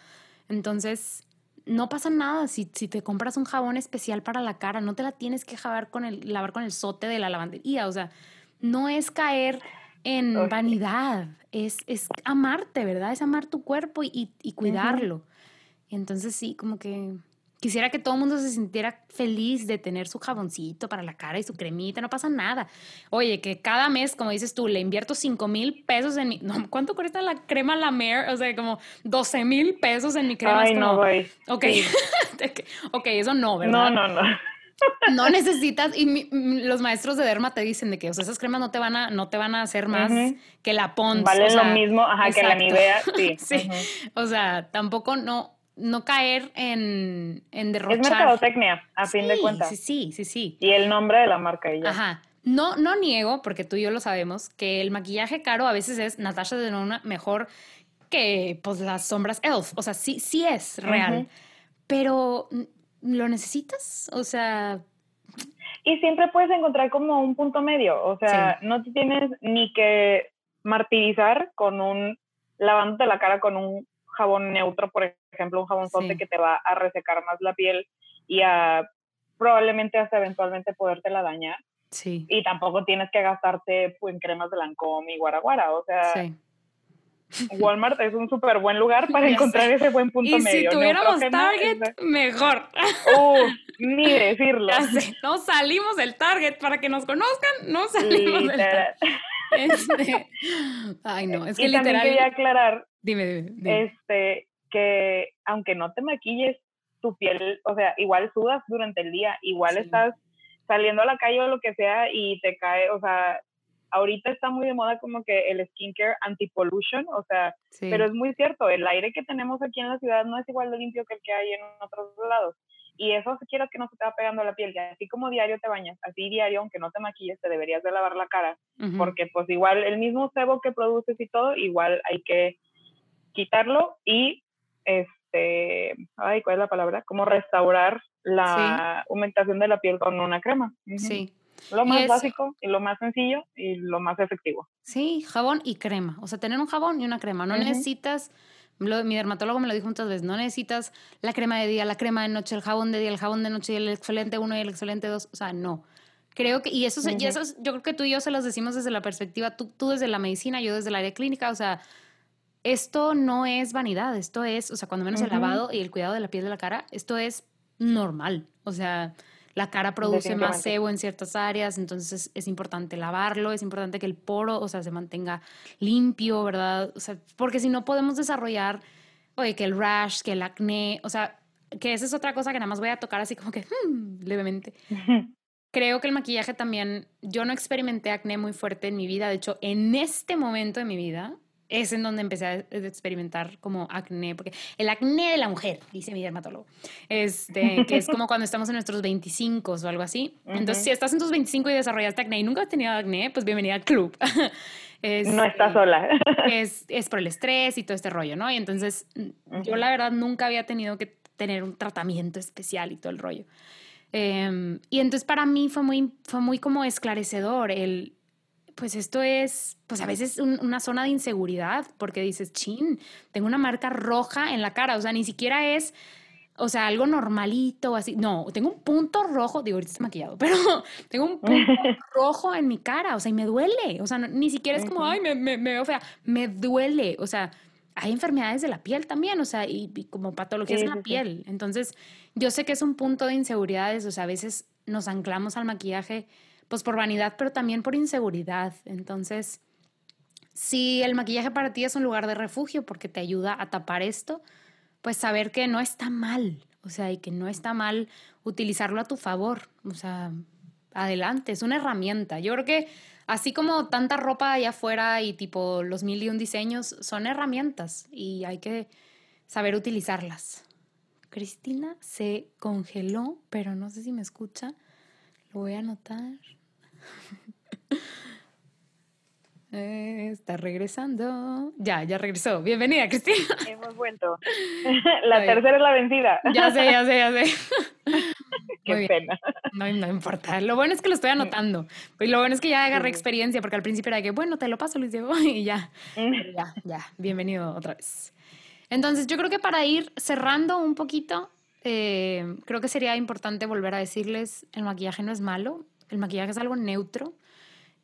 Entonces, no pasa nada si, si, te compras un jabón especial para la cara, no te la tienes que lavar con el, lavar con el sote de la lavandería, o sea, no es caer en vanidad, es, es amarte, ¿verdad? Es amar tu cuerpo y, y, cuidarlo. Entonces sí, como que Quisiera que todo el mundo se sintiera feliz de tener su jaboncito para la cara y su cremita, no pasa nada. Oye, que cada mes, como dices tú, le invierto 5 mil pesos en mi... No, ¿Cuánto cuesta la crema La Mer? O sea, como 12 mil pesos en mi crema. Ay, no, güey. Ok, ok, eso no, ¿verdad? No, no, no. no necesitas y los maestros de derma te dicen de que o sea, esas cremas no te van a no te van a hacer más que la Pond's vale lo mismo ajá que la Nivea sí, sí. o sea tampoco no no caer en, en derrochar. Es mercadotecnia, a fin de cuentas. Sí, sí, sí, sí. Y el nombre de la marca ella. Ajá. No, no niego, porque tú y yo lo sabemos, que el maquillaje caro a veces es Natasha Denona mejor que pues las sombras ELF. O sea, sí, sí es real. Pero, ¿lo necesitas? O sea... Y siempre puedes encontrar como un punto medio. O sea, no te tienes ni que martirizar con un lavándote la cara con un jabón neutro, por ejemplo, un jabón sí. que te va a resecar más la piel y a probablemente hasta eventualmente podértela dañar. Sí. Y tampoco tienes que gastarte pues, en cremas de Lancome y Guaraguara. O sea, sí. Walmart es un súper buen lugar para encontrar ese buen punto y medio. Si tuviéramos Target, mejor. Uh, ni decirlo. No salimos del Target para que nos conozcan, no salimos del Target. Este, ay, no, es que y literal. También quería aclarar Dime, dime, Este, que aunque no te maquilles, tu piel, o sea, igual sudas durante el día, igual estás saliendo a la calle o lo que sea y te cae, o sea, ahorita está muy de moda como que el skincare anti-pollution, o sea, pero es muy cierto, el aire que tenemos aquí en la ciudad no es igual de limpio que el que hay en otros lados. Y eso si quieres que no se te va pegando a la piel, que así como diario te bañas, así diario, aunque no te maquilles, te deberías de lavar la cara, porque pues igual el mismo sebo que produces y todo, igual hay que quitarlo y, este, ay, ¿cuál es la palabra? Como restaurar la humectación de la piel con una crema. Sí. Lo más básico y lo más sencillo y lo más efectivo. Sí, jabón y crema. O sea, tener un jabón y una crema. No necesitas, mi dermatólogo me lo dijo muchas veces, no necesitas la crema de día, la crema de noche, el jabón de día, el jabón de noche y el excelente uno y el excelente dos. O sea, no. Creo que, y eso, y eso yo creo que tú y yo se los decimos desde la perspectiva, tú, tú desde la medicina, yo desde el área clínica, o sea, esto no es vanidad, esto es, o sea, cuando menos el lavado y el cuidado de la piel de la cara, esto es normal. O sea, la cara produce más sebo en ciertas áreas, entonces es importante lavarlo, es importante que el poro, o sea, se mantenga limpio, ¿verdad? O sea, porque si no podemos desarrollar, oye, que el rash, que el acné, o sea, que esa es otra cosa que nada más voy a tocar así como que hmm, levemente. Creo que el maquillaje también, yo no experimenté acné muy fuerte en mi vida, de hecho, en este momento de mi vida, es en donde empecé a experimentar como acné, porque el acné de la mujer, dice mi dermatólogo, este, que es como cuando estamos en nuestros 25 o algo así. Entonces, si estás en tus 25 y desarrollaste acné y nunca has tenido acné, pues bienvenida al club. no estás sola. es, es por el estrés y todo este rollo, ¿no? Y entonces, yo la verdad nunca había tenido que tener un tratamiento especial y todo el rollo. Em, y entonces para mí fue muy, fue muy como esclarecedor el pues esto es, pues a veces una zona de inseguridad, porque dices, chin, tengo una marca roja en la cara, o sea, ni siquiera es, o sea, algo normalito o así, no, tengo un punto rojo, digo, ahorita está maquillado, pero tengo un punto rojo en mi cara, o sea, y me duele, o sea, ni siquiera es como, ay, me, me, me, veo fea, me duele, o sea, hay enfermedades de la piel también, o sea, y, como patologías en la piel, entonces, yo sé que es un punto de inseguridades, o sea, a veces nos anclamos al maquillaje pues por vanidad, pero también por inseguridad. Entonces, si el maquillaje para ti es un lugar de refugio porque te ayuda a tapar esto, pues saber que no está mal, o sea, y que no está mal utilizarlo a tu favor, o sea, adelante, es una herramienta. Yo creo que así como tanta ropa allá afuera y tipo los mil y un diseños, son herramientas y hay que saber utilizarlas. Cristina se congeló, pero no sé si me escucha. Lo voy a anotar. Eh, está regresando. Ya, ya regresó. Bienvenida, Cristina. Hemos vuelto. la tercera es la vencida. Ya sé, ya sé, ya sé. Qué pena. No, no importa. Lo bueno es que lo estoy anotando. Y lo bueno es que ya agarré experiencia, porque al principio era que, bueno, te lo paso, Luis Diego, y ya. ya, ya. Bienvenido otra vez. Entonces, yo creo que para ir cerrando un poquito, eh, creo que sería importante volver a decirles, el maquillaje no es malo, el maquillaje es algo neutro,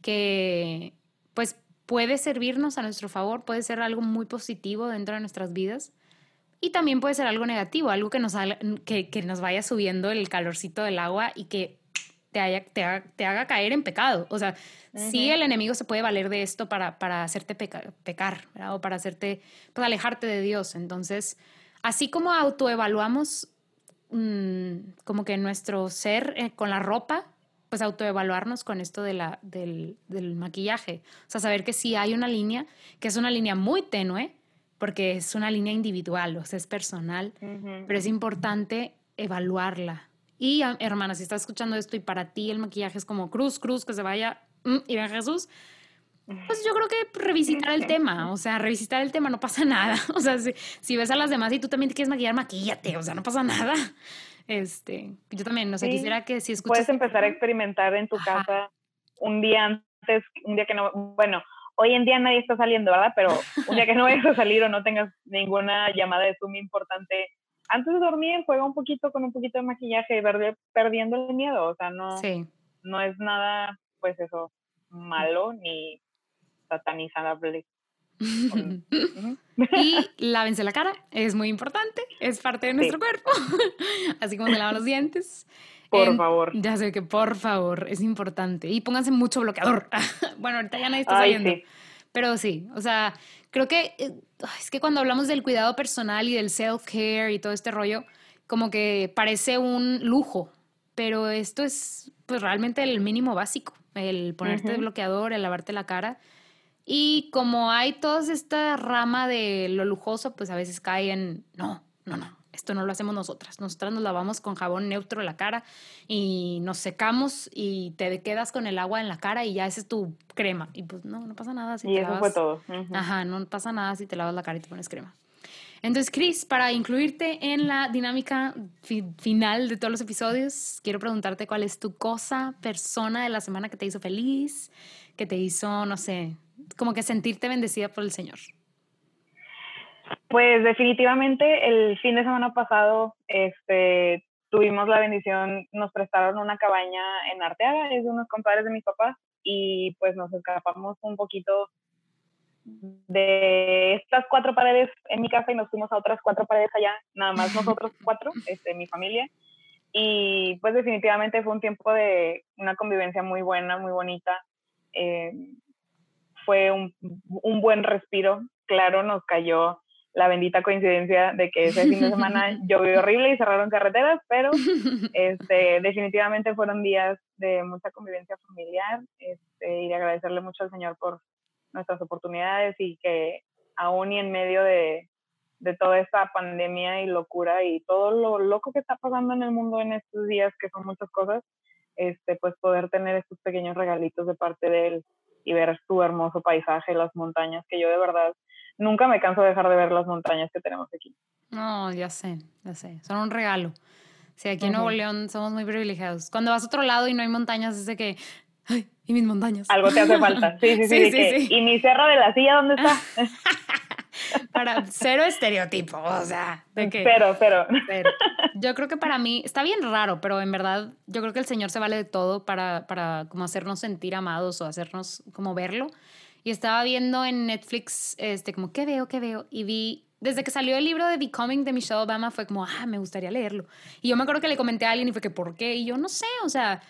que pues puede servirnos a nuestro favor, puede ser algo muy positivo dentro de nuestras vidas y también puede ser algo negativo, algo que nos, que, que nos vaya subiendo el calorcito del agua y que te, haya, te, haga, te haga caer en pecado. O sea, sí el enemigo se puede valer de esto para, para hacerte pecar o para hacerte, pues alejarte de Dios. Entonces, así como autoevaluamos mmm, como que nuestro ser eh, con la ropa, pues autoevaluarnos con esto de la, del, del, maquillaje. O sea, saber que sí hay una línea, que es una línea muy tenue, porque es una línea individual, o sea, es personal, pero es importante evaluarla. Y hermana, si estás escuchando esto y para ti el maquillaje es como cruz, cruz, que se vaya mm, y ven Jesús, pues yo creo que revisitar el tema, o sea, revisitar el tema, no pasa nada. O sea, si, si ves a las demás y tú también te quieres maquillar, maquíllate, o sea, no pasa nada. Este, yo también, no sé, quisiera que si escuchas... Puedes empezar a experimentar en tu casa un día antes, un día que no, bueno, hoy en día nadie está saliendo, ¿verdad? Pero un día que no vayas a salir o no tengas ninguna llamada de Zoom importante, antes de dormir juega un poquito con un poquito de maquillaje y ver, perdiendo el miedo, o sea, no, no es nada, pues eso, malo ni satanizable. Y lávense la cara, es muy importante, es parte de nuestro cuerpo, así como se lavan los dientes. Por favor. Ya sé que por favor, es importante. Y pónganse mucho bloqueador. bueno, ahorita ya nadie está saliendo. Pero sí, o sea, creo que eh, es que cuando hablamos del cuidado personal y del self-care y todo este rollo, como que parece un lujo, pero esto es pues realmente el mínimo básico, el ponerte bloqueador, el lavarte la cara y como hay toda esta rama de lo lujoso, pues a veces cae en, no, no, no, esto no lo hacemos nosotras. Nosotras nos lavamos con jabón neutro la cara y nos secamos y te quedas con el agua en la cara y ya esa es tu crema. Y pues no, no pasa nada si y eso fue todo. Ajá, no pasa nada si te lavas la cara y te pones crema. Entonces, Chris, para incluirte en la dinámica final de todos los episodios, quiero preguntarte cuál es tu cosa, persona de la semana que te hizo feliz, que te hizo, no sé, como que sentirte bendecida por el Señor? Pues definitivamente el fin de semana pasado este, tuvimos la bendición, nos prestaron una cabaña en Arteaga, es de unos compadres de mis papás, y pues nos escapamos un poquito de estas cuatro paredes en mi casa y nos fuimos a otras cuatro paredes allá, nada más nosotros cuatro, este, mi familia. Y pues definitivamente fue un tiempo de una convivencia muy buena, muy bonita. Eh, fue un, un buen respiro. Claro, nos cayó la bendita coincidencia de que ese fin de semana llovió horrible y cerraron carreteras, pero este, definitivamente fueron días de mucha convivencia familiar este, y de agradecerle mucho al Señor por nuestras oportunidades y que aún y en medio de, de toda esta pandemia y locura y todo lo loco que está pasando en el mundo en estos días, que son muchas cosas, este, pues poder tener estos pequeños regalitos de parte de Él y ver su hermoso paisaje, las montañas, que yo de verdad nunca me canso de dejar de ver las montañas que tenemos aquí. No, ya sé, ya sé, son un regalo. Sí, aquí en Nuevo León somos muy privilegiados. Cuando vas a otro lado y no hay montañas, es de que, ay, y mis montañas. Algo te hace falta. Sí, sí, sí. sí, ¿Y mi cerro de la silla dónde está? para cero estereotipo, o sea, de que... Pero, pero. Yo creo que para mí está bien raro, pero en verdad yo creo que el Señor se vale de todo para, para como hacernos sentir amados o hacernos como verlo. Y estaba viendo en Netflix, este, como, ¿qué veo? ¿Qué veo? Y vi, desde que salió el libro de Becoming de Michelle Obama, fue como, ah, me gustaría leerlo. Y yo me acuerdo que le comenté a alguien y fue que, ¿por qué? Y yo no sé, o sea,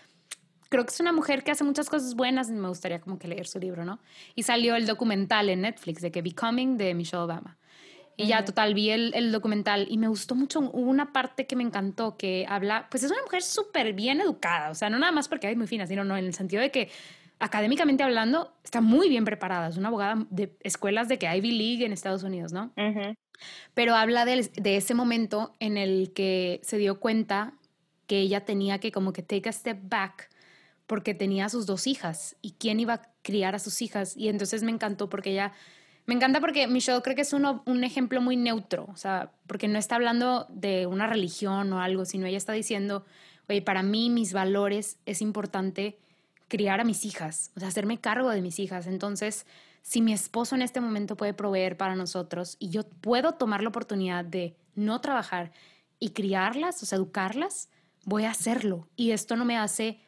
creo que es una mujer que hace muchas cosas buenas y me gustaría como que leer su libro, ¿no? Y salió el documental en Netflix de que Becoming de Michelle Obama. Y ya, total, vi el, el, documental y me gustó mucho. una parte que me encantó que habla, pues es una mujer súper bien educada, o sea, no nada más porque es muy fina, sino no, en el sentido de que académicamente hablando, está muy bien preparada. Es una abogada de escuelas de que Ivy League en Estados Unidos, ¿no? Pero habla de, de, ese momento en el que se dio cuenta que ella tenía que como que take a step back porque tenía a sus dos hijas y quién iba a criar a sus hijas. Y entonces me encantó porque ella, me encanta porque Michelle creo que es uno, un ejemplo muy neutro, o sea, porque no está hablando de una religión o algo, sino ella está diciendo, oye, para mí mis valores es importante criar a mis hijas, o sea, hacerme cargo de mis hijas. Entonces, si mi esposo en este momento puede proveer para nosotros y yo puedo tomar la oportunidad de no trabajar y criarlas, o sea, educarlas, voy a hacerlo. Y esto no me hace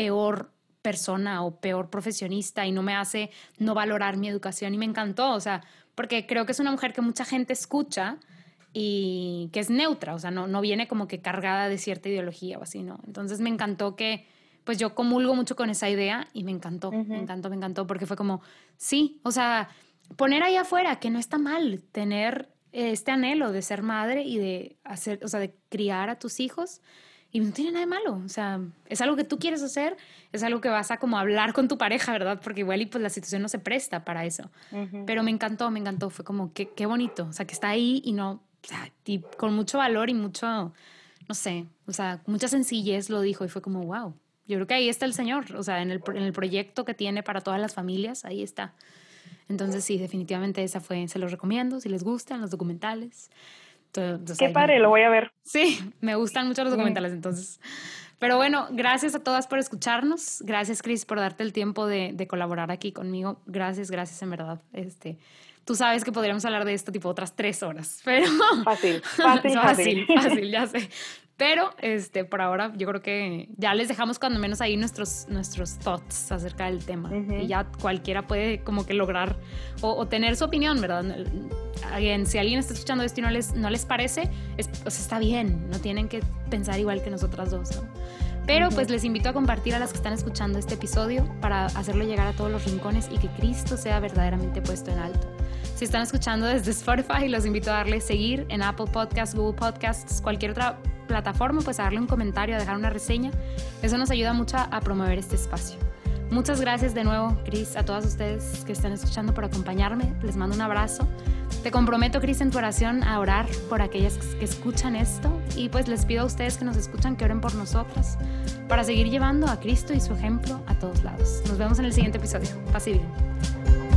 peor persona o peor profesionista y no me hace no valorar mi educación y me encantó, o sea, porque creo que es una mujer que mucha gente escucha y que es neutra, o sea, no, no viene como que cargada de cierta ideología o así, ¿no? Entonces me encantó que, pues yo comulgo mucho con esa idea y me encantó, me encantó, me encantó, porque fue como, sí, o sea, poner ahí afuera que no está mal tener este anhelo de ser madre y de hacer, o sea, de criar a tus hijos y no tiene nada de malo, o sea, es algo que tú quieres hacer, es algo que vas a como hablar con tu pareja, ¿verdad? Porque igual y pues la situación no se presta para eso. Pero me encantó, me encantó, fue como, qué, qué bonito, o sea, que está ahí y no, o sea, y con mucho valor y mucho, no sé, o sea, mucha sencillez lo dijo y fue como, wow, yo creo que ahí está el Señor, o sea, en el, en el proyecto que tiene para todas las familias, ahí está. Entonces sí, definitivamente esa fue, se los recomiendo si les gustan los documentales. Qué padre, lo voy a ver. Sí, me gustan mucho los documentales, entonces. Pero bueno, gracias a todas por escucharnos. Gracias, Chris, por darte el tiempo de, de, colaborar aquí conmigo. Gracias, gracias, en verdad. Este, tú sabes que podríamos hablar de esto tipo otras tres horas, pero... Fácil, fácil, fácil, fácil, ya sé. Pero este, por ahora yo creo que ya les dejamos cuando menos ahí nuestros, nuestros thoughts acerca del tema. Y ya cualquiera puede como que lograr o, tener su opinión, ¿verdad? Alguien, si alguien está escuchando esto y no les, no les parece, es, está bien, no tienen que pensar igual que nosotras dos, ¿no? Pero pues les invito a compartir a las que están escuchando este episodio para hacerlo llegar a todos los rincones y que Cristo sea verdaderamente puesto en alto. Si están escuchando desde Spotify, los invito a darle seguir en Apple Podcasts, Google Podcasts, cualquier otra plataforma, pues a darle un comentario, a dejar una reseña. Eso nos ayuda mucho a promover este espacio. Muchas gracias de nuevo, Cris, a todas ustedes que están escuchando por acompañarme. Les mando un abrazo. Te comprometo, Cris, en tu oración a orar por aquellas que escuchan esto y pues les pido a ustedes que nos escuchan que oren por nosotras para seguir llevando a Cristo y su ejemplo a todos lados. Nos vemos en el siguiente episodio. Pase bien.